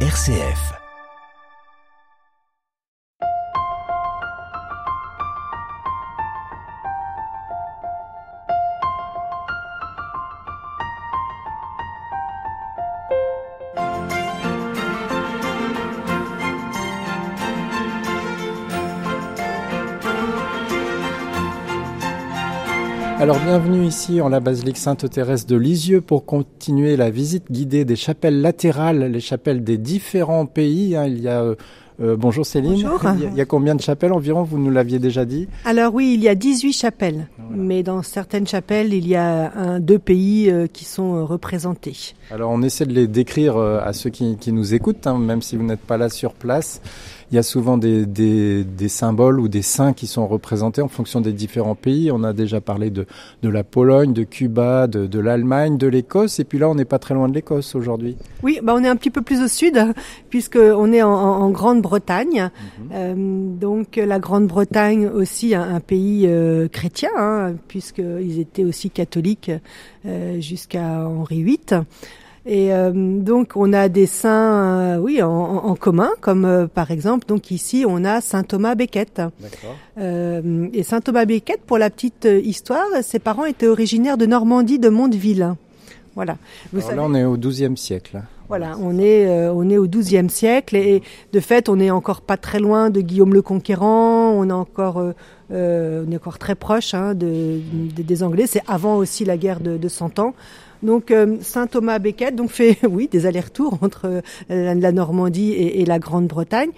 RCF. Alors bienvenue ici en la basilique Sainte-Thérèse de Lisieux pour continuer la visite guidée des chapelles latérales, les chapelles des différents pays. Hein. Il y a euh, euh, bonjour Céline. Bonjour. Il, y a, il y a combien de chapelles environ? Vous nous l'aviez déjà dit. Alors oui, il y a 18 chapelles, Voilà. mais dans certaines chapelles, il y a un, deux pays euh, qui sont représentés. Alors on essaie de les décrire à ceux qui, qui nous écoutent, hein, même si vous n'êtes pas là sur place. Il y a souvent des, des, des symboles ou des saints qui sont représentés en fonction des différents pays. On a déjà parlé de, de la Pologne, de Cuba, de, de l'Allemagne, de l'Écosse, et puis là on n'est pas très loin de l'Écosse aujourd'hui. Oui, bah on est un petit peu plus au sud, puisque on est en, en- Grande-Bretagne. Euh, donc la Grande-Bretagne aussi un, un pays euh, chrétien, hein, puisqu'ils étaient aussi catholiques euh, jusqu'à Henri VIII. Et euh, donc on a des saints, euh, oui, en, en- commun, comme euh, par exemple, donc ici on a saint Thomas Becket. D'accord. Euh, et saint Thomas Becket, pour la petite euh, histoire, ses parents étaient originaires de Normandie, de Mondeville. Voilà. Vous Alors savez, là on est au XIIe siècle. voilà, on est euh, on est au XIIe siècle et de fait on est encore pas très loin de Guillaume le Conquérant. On est encore euh, euh, on est encore très proche hein, de, de- des Anglais. C'est avant aussi la guerre de, de Cent Ans. Donc euh, Saint Thomas Becket donc fait oui des allers-retours entre euh, la, Normandie et, et la Grande-Bretagne,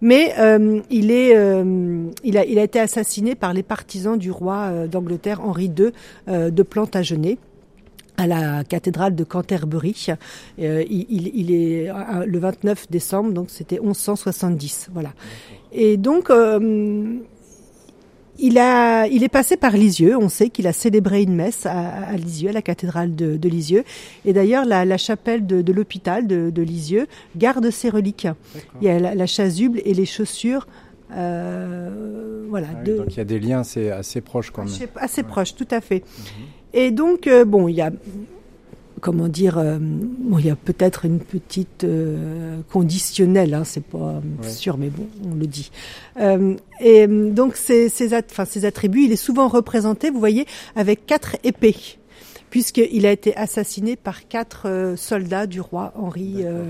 mais euh, il est euh, il a il a été assassiné par les partisans du roi d'Angleterre Henri II euh, de Plantagenet à la cathédrale de Canterbury. Euh, il, est euh, le 29 décembre, donc c'était 1170. Voilà. Et donc, euh, il, a, il est passé par Lisieux. On sait qu'il a célébré une messe à, à Lisieux, à la cathédrale de, de Lisieux. Et d'ailleurs, la, la chapelle de, de l'hôpital de, de Lisieux garde ses reliques. Il y a la, la chasuble et les chaussures. euh, voilà, Ah oui, de- donc il y a des liens assez, assez proches quand même. assez, assez proche, tout à fait. Et donc, euh, bon, il y a, comment dire, euh, bon, il y a peut-être une petite euh, conditionnelle, hein, c'est pas Ouais. sûr, mais bon, on le dit. Et donc, ces, ces, at- enfin, ces attributs, il est souvent représenté, vous voyez, avec quatre épées puisqu'il a été assassiné par quatre euh, soldats du roi Henri euh,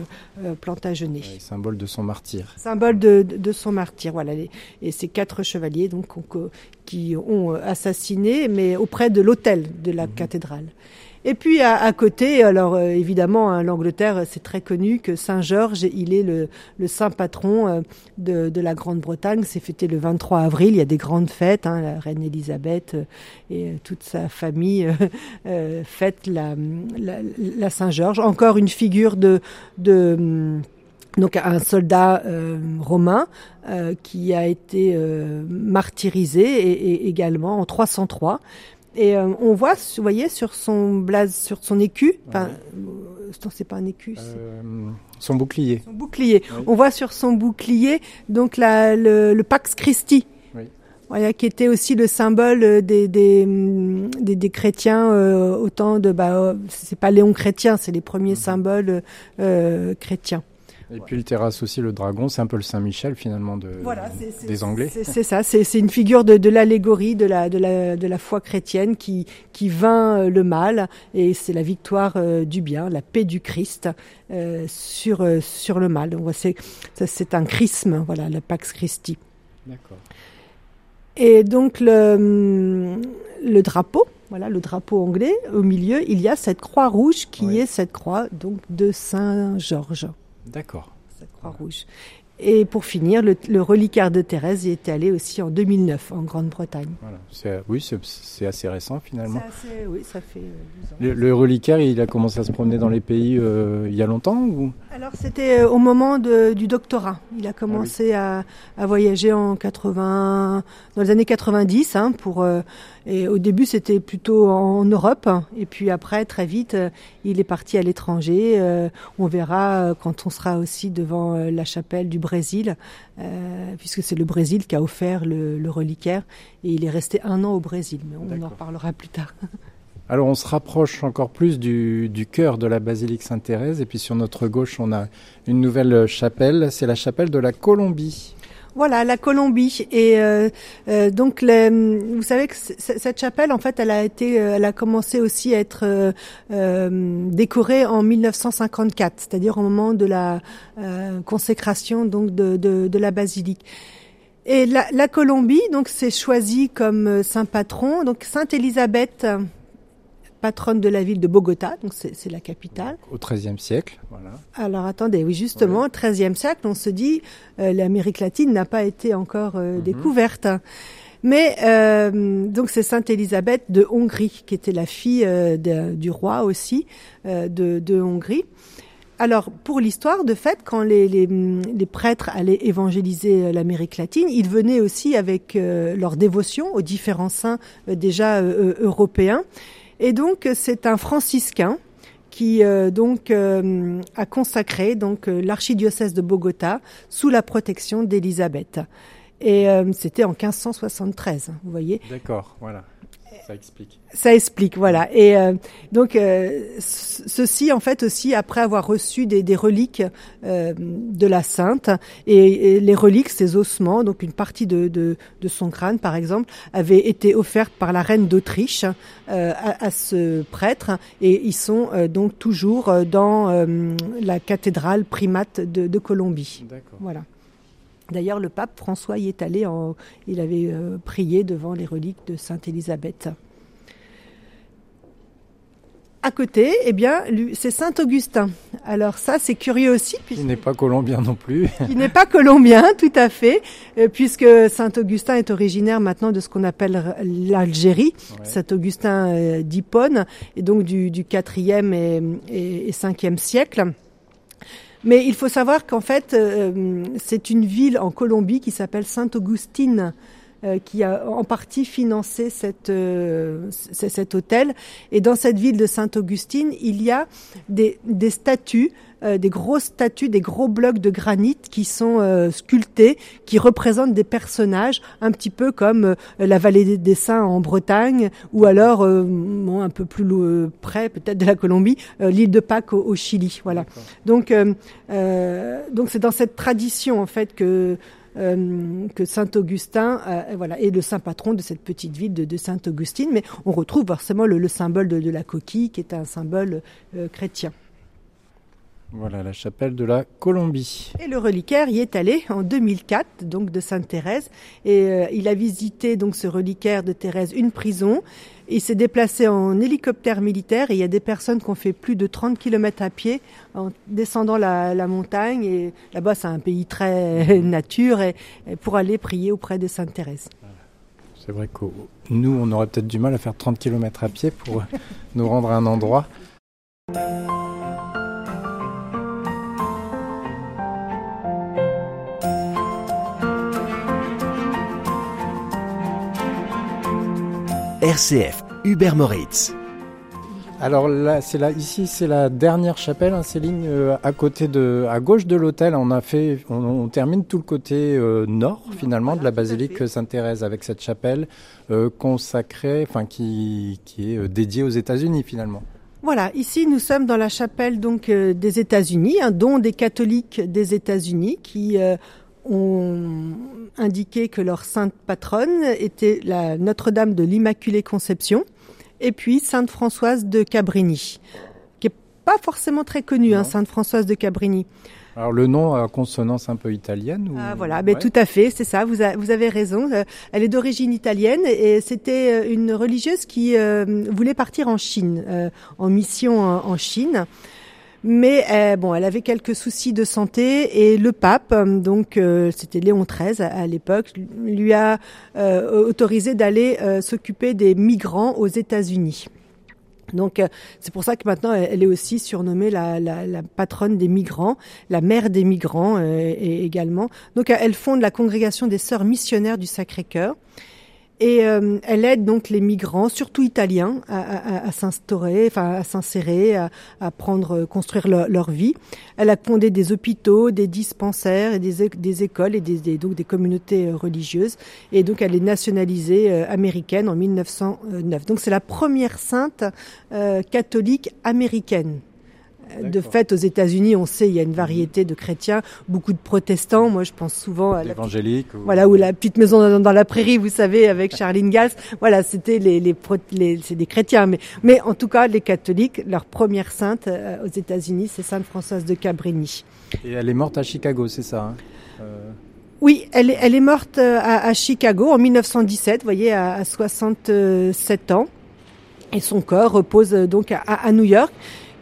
euh, Plantagenet Ouais, symbole de son martyr. symbole de, de, de son martyr. Voilà, et ces quatre chevaliers donc qui ont assassiné, mais auprès de l'autel de la cathédrale. Et puis à, à côté, alors euh, évidemment, hein, l'Angleterre, c'est très connu que Saint Georges, il est le, le saint patron euh, de, de la Grande-Bretagne. C'est fêté le 23 avril. Il y a des grandes fêtes. Hein, la reine Élisabeth euh, et euh, toute sa famille euh, euh, fête la, la, la Saint-Georges. Encore une figure de, de hum, donc un soldat euh, romain euh, qui a été euh, martyrisé et, et également en 303. Et euh, on voit, vous voyez, sur son blaze, sur son écu, enfin, euh, non, c'est pas un écu, c'est Euh, son bouclier. son bouclier. Oui. On voit sur son bouclier donc la, le, le Pax Christi. Oui. Voilà, qui était aussi le symbole euh, des, des, hum, des, des chrétiens, euh, autant de, bah, c'est pas Léon chrétien, c'est les premiers symboles euh, chrétiens. Et puis il terrasse aussi le dragon, c'est un peu le Saint-Michel finalement de, des Anglais. C'est ça, c'est une figure de, de l'allégorie de la, de, la, de la foi chrétienne qui, qui vainc euh, le mal et c'est la victoire euh, du bien, la paix du Christ euh, sur, euh, sur le mal. Donc c'est un chrisme, voilà, le Pax Christi. D'accord. Et donc le, le drapeau, voilà, le drapeau anglais, au milieu, il y a cette croix rouge qui Oui. est cette croix donc de Saint Georges. D'accord. cette croix rouge. Et pour finir, le, le reliquaire de Thérèse y est allé aussi en 2009 en Grande-Bretagne. Voilà. Oui, c'est- assez récent finalement. Assez- oui, ça fait euh, 12 ans. Le, le reliquaire, il a commencé à se promener dans les pays euh, il y a longtemps ou? Alors c'était euh, au moment de- du doctorat. Il a commencé à, à voyager en 80, dans les années 90. Hein, pour, euh, et au début c'était plutôt en Europe. Et puis après, très vite, euh, il est parti à l'étranger. Euh, on verra euh, quand on sera aussi devant euh, la chapelle du Brésil, euh, puisque c'est le Brésil qui a offert le, le reliquaire. Et il est resté un an au Brésil. Mais on en reparlera plus tard. Alors on se rapproche encore plus du, du cœur de la basilique Sainte-Thérèse et puis sur notre gauche on a une nouvelle chapelle, c'est la chapelle de la Colombie. Voilà, la Colombie. Et euh, euh, donc, vous savez que cette chapelle, en fait, elle a été, euh, elle a commencé aussi à être décorée en 1954, c'est-à-dire au moment de la consécration donc de, de, la basilique. Et la, la Colombie, donc, c'est choisi comme saint patron. Donc, Sainte Élisabeth patronne de la ville de Bogota, donc c'est la capitale. Au XIIIe siècle, voilà. Alors attendez, oui justement, XIIIe siècle, on se dit euh, l'Amérique latine n'a pas été encore euh, mm -hmm. découverte. Mais euh, donc c'est Sainte Élisabeth de Hongrie qui était la fille euh, de, du roi aussi de, de, Hongrie. Alors pour l'histoire, de fait, quand les, les, les, prêtres allaient évangéliser l'Amérique latine, ils venaient aussi avec euh, leur dévotion aux différents saints euh, déjà européens. Et donc c'est un franciscain qui euh, donc euh, a consacré donc euh, l'archidiocèse de Bogota sous la protection d'Élisabeth. Et c'était en 1573, vous voyez. D'accord, voilà. Ça explique. Ça explique, voilà. Et euh, donc euh, ceci, en fait, aussi après avoir reçu des, des reliques euh, de la sainte et, et, les reliques, ces ossements, donc une partie de, de, de, son crâne, par exemple, avait été offerte par la reine d'Autriche à, à, ce prêtre et ils sont donc toujours dans la cathédrale primate de, de Colombie. D'accord. Voilà. D'ailleurs, le pape François y est allé, en, il avait euh, prié devant les reliques de Sainte Élisabeth. À côté, eh bien, c'est Saint Augustin. Alors ça, c'est curieux aussi. Puisque... Il n'est pas colombien non plus. Il n'est pas colombien, tout à fait, euh, puisque Saint Augustin est originaire maintenant de ce qu'on appelle l'Algérie. Ouais. Saint Augustin euh, d'Hippone, et donc du, du 4e et, et, et 5e siècle. Mais il faut savoir qu'en fait, euh, c'est une ville en Colombie qui s'appelle Sainte-Augustine. Euh, qui a en partie financé cette, euh, cet hôtel. Et dans cette ville de Sainte-Augustine, il y a des, des statues euh, des grosses statues, des gros blocs de granit qui sont euh, sculptés, qui représentent des personnages, un petit peu comme euh, la vallée des Saints en Bretagne, ou alors bon, un peu plus près, peut-être de la Colombie, l'île de Pâques au, au Chili. Voilà. Donc, donc c'est dans cette tradition en fait que euh, que Saint Augustin, euh, voilà, est le saint patron de cette petite ville de, Saint Augustine. Mais on retrouve forcément le, le symbole de, de, la coquille, qui est un symbole euh, chrétien. Voilà la chapelle de la Colombie. Et le reliquaire y est allé en 2004, donc de Sainte Thérèse, et euh, il a visité donc ce reliquaire de Thérèse une prison. Il s'est déplacé en hélicoptère militaire et il y a des personnes qui ont fait plus de 30 km à pied en descendant la, la montagne. Et là-bas, c'est un pays très nature et, et, pour aller prier auprès de Sainte Thérèse. C'est vrai que nous, on aurait peut-être du mal à faire 30 km à pied pour nous rendre à un endroit. RCF Hubert Moritz. Alors là, c'est là, ici, c'est la dernière chapelle, hein, Céline, euh, à côté de, à gauche de l'hôtel. On a fait, on, on, termine tout le côté euh, nord, finalement, voilà, de la basilique Sainte-Thérèse avec cette chapelle euh, consacrée, enfin qui, qui est dédiée aux États-Unis, finalement. Voilà, ici nous sommes dans la chapelle donc des États-Unis, hein, dont des catholiques des États-Unis qui ont indiqué que leur sainte patronne était la Notre-Dame de l'Immaculée Conception et puis Sainte Françoise de Cabrini, qui est pas forcément très connue, hein, Sainte Françoise de Cabrini. Alors le nom à consonance un peu italienne ou... Ah voilà, ben ouais. tout à fait, c'est ça. Vous, a, vous, avez raison. Elle est d'origine italienne et c'était une religieuse qui euh, voulait partir en Chine, euh, en mission en, en Chine. Mais euh, bon, elle avait quelques soucis de santé et le pape, donc euh, c'était Léon XIII à, l'époque, lui a euh, autorisé d'aller euh, s'occuper des migrants aux États-Unis. Donc euh, c'est pour ça que maintenant elle est aussi surnommée la, la, la patronne des migrants, la mère des migrants euh, et également. Donc elle fonde la congrégation des sœurs missionnaires du Sacré-Cœur. Et euh, elle aide donc les migrants, surtout italiens, à, à, à s'instaurer, enfin à s'insérer, à, à, prendre, construire leur, leur, vie. Elle a fondé des hôpitaux, des dispensaires, et des, des écoles et des, des, donc des communautés religieuses. Et donc elle est nationalisée euh, américaine en 1909. Donc c'est la première sainte euh, catholique américaine. De fait, aux États-Unis, on sait, il y a une variété de chrétiens, beaucoup de protestants. Moi, je pense souvent à petite, ou... voilà, ou la petite maison dans, dans, la prairie, vous savez, avec Charlene Gals. Voilà, c'était les, les, les c'est des chrétiens, mais, mais en tout cas, les catholiques, leur première sainte euh, aux États-Unis, c'est Sainte Françoise de Cabrini. Et elle est morte à Chicago, c'est ça hein? Euh... Oui, elle est, elle est morte euh, à, à, Chicago en 1917, vous voyez, à, à 67 ans. Et son corps repose euh, donc à, à New York.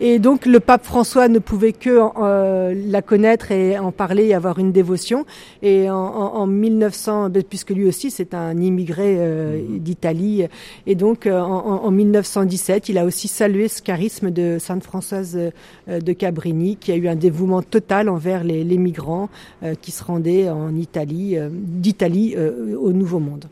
Et donc le pape François ne pouvait que euh, la connaître et en parler et avoir une dévotion. Et en, en, en 1900, ben, puisque lui aussi c'est un immigré euh, d'Italie, et donc euh, en, en, 1917, il a aussi salué ce charisme de Sainte Françoise euh, de Cabrini, qui a eu un dévouement total envers les, les migrants euh, qui se rendaient en Italie, d'Italie au Nouveau Monde.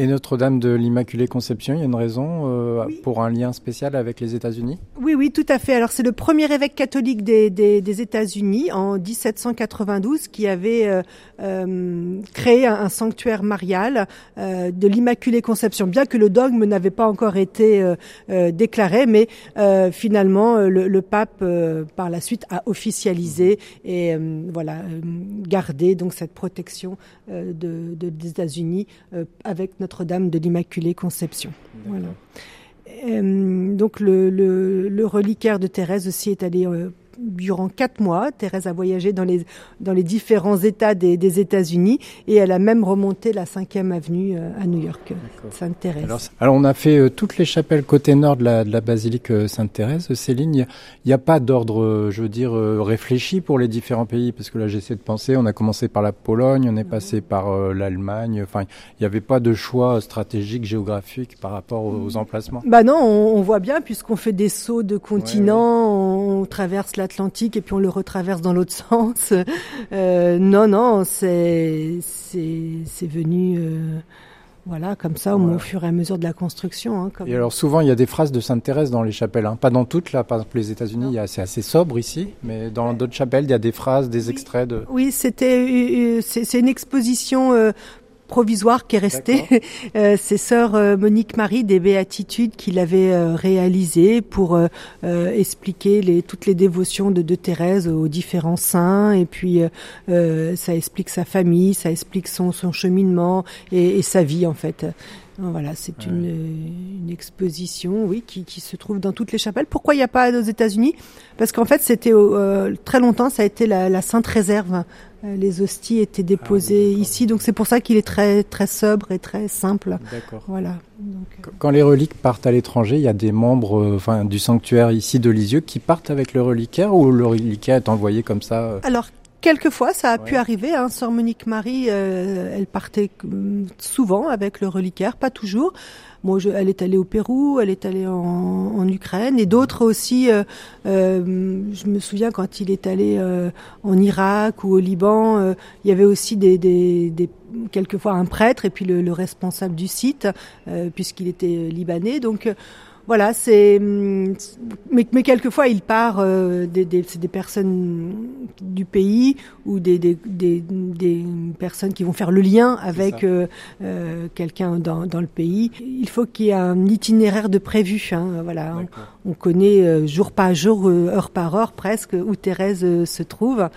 Et Notre-Dame de l'Immaculée Conception, il y a une raison euh, oui. pour un lien spécial avec les États-Unis? Oui, oui, tout à fait. Alors c'est le premier évêque catholique des, des, des États-Unis en 1792 qui avait euh, euh, créé un, un, sanctuaire marial de l'Immaculée Conception, bien que le dogme n'avait pas encore été déclaré, mais finalement le, le pape par la suite a officialisé et voilà gardé donc cette protection de, de, des États-Unis avec notre notre-Dame de l'Immaculée Conception. Voilà. Euh, donc le, le, le, reliquaire de Thérèse aussi est allé euh, durant quatre mois. Thérèse a voyagé dans les, dans les différents États des, des États-Unis et elle a même remonté la 5e avenue euh, à New York, Sainte-Thérèse. Alors, alors, on a fait euh, toutes les chapelles côté nord de la, de la basilique euh, Sainte-Thérèse. Céline, il n'y a, a, pas d'ordre, je veux dire, réfléchi pour les différents pays parce que là j'essaie de penser, on a commencé par la Pologne, on est passé par euh, l'Allemagne, enfin il n'y avait pas de choix stratégique, géographique par rapport aux, aux emplacements. Bah non, on, on voit bien puisqu'on fait des sauts de continents, ouais, ouais. on traverse la l'Atlantique et puis on le retraverse dans l'autre sens. Euh, non, non, c'est c'est venu. Euh, voilà, comme ça, au, fur et à mesure de la construction. Hein, comme... Et alors souvent, il y a des phrases de Sainte Thérèse dans les chapelles, hein. pas dans toutes, là, par exemple les États-Unis, c'est assez sobre ici, mais dans d'autres chapelles, il y a des phrases, des oui. extraits de... Oui, c'était, euh, c'est une exposition euh, provisoire qui est resté. C'est sœur Monique Marie des Béatitudes qui l'avait euh, réalisé pour euh, euh, expliquer les, toutes les dévotions de, de, Thérèse aux différents saints. Et puis euh, ça explique sa famille, ça explique son, son cheminement et, et, sa vie en fait. Voilà, c'est ouais. une, une, exposition, oui, qui, qui, se trouve dans toutes les chapelles. Pourquoi il n'y a pas aux États-Unis? Parce qu'en fait, c'était euh, très longtemps, ça a été la, la Sainte Réserve. Euh, les hosties étaient déposées ah, oui, ici, donc c'est pour ça qu'il est très très sobre et très simple. D'accord. Voilà. Donc, euh... Quand les reliques partent à l'étranger, il y a des membres, euh, enfin, du sanctuaire ici de Lisieux qui partent avec le reliquaire ou le reliquaire est envoyé comme ça? Alors Quelquefois, ça a ouais. pu arriver. Hein. Sœur Monique Marie, euh, elle partait souvent avec le reliquaire, pas toujours. Moi, je, elle est allée au Pérou, elle est allée en, en Ukraine, et d'autres aussi. Euh, euh, je me souviens quand il est allé euh, en Irak ou au Liban, il y avait aussi des, des, des, quelquefois un prêtre et puis le, le responsable du site, puisqu'il était libanais. Donc voilà, c'est mais, mais, quelquefois il part euh, des, des, des, personnes du pays ou des, des, des, personnes qui vont faire le lien avec euh, euh, quelqu'un dans, dans, le pays. Il faut qu'il y ait un itinéraire de prévu. Hein, voilà, on, on, connaît euh, jour par jour, euh, heure par heure presque où Thérèse se trouve.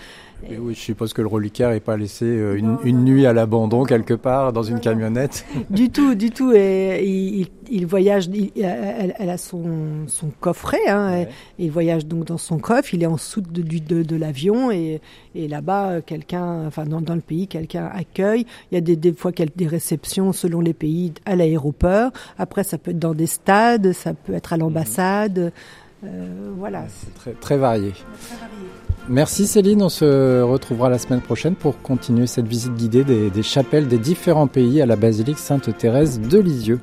Et oui, je suppose que le reliquaire n'est pas laissé euh, une, une, nuit à l'abandon quelque part dans une camionnette. Du tout, du tout. Et il, il voyage, il, elle, elle, a son, son coffret, hein, ouais. il voyage donc dans son coffre. Il est en soute de, de, de l'avion et, et là-bas, quelqu'un, enfin dans, dans, le pays, quelqu'un accueille. Il y a des, des fois des réceptions selon les pays à l'aéroport. Après, ça peut être dans des stades, ça peut être à l'ambassade. Euh, voilà. C'est très, très varié. Très varié. Merci Céline, on se retrouvera la semaine prochaine pour continuer cette visite guidée des, des chapelles des différents pays à la basilique Sainte-Thérèse de Lisieux.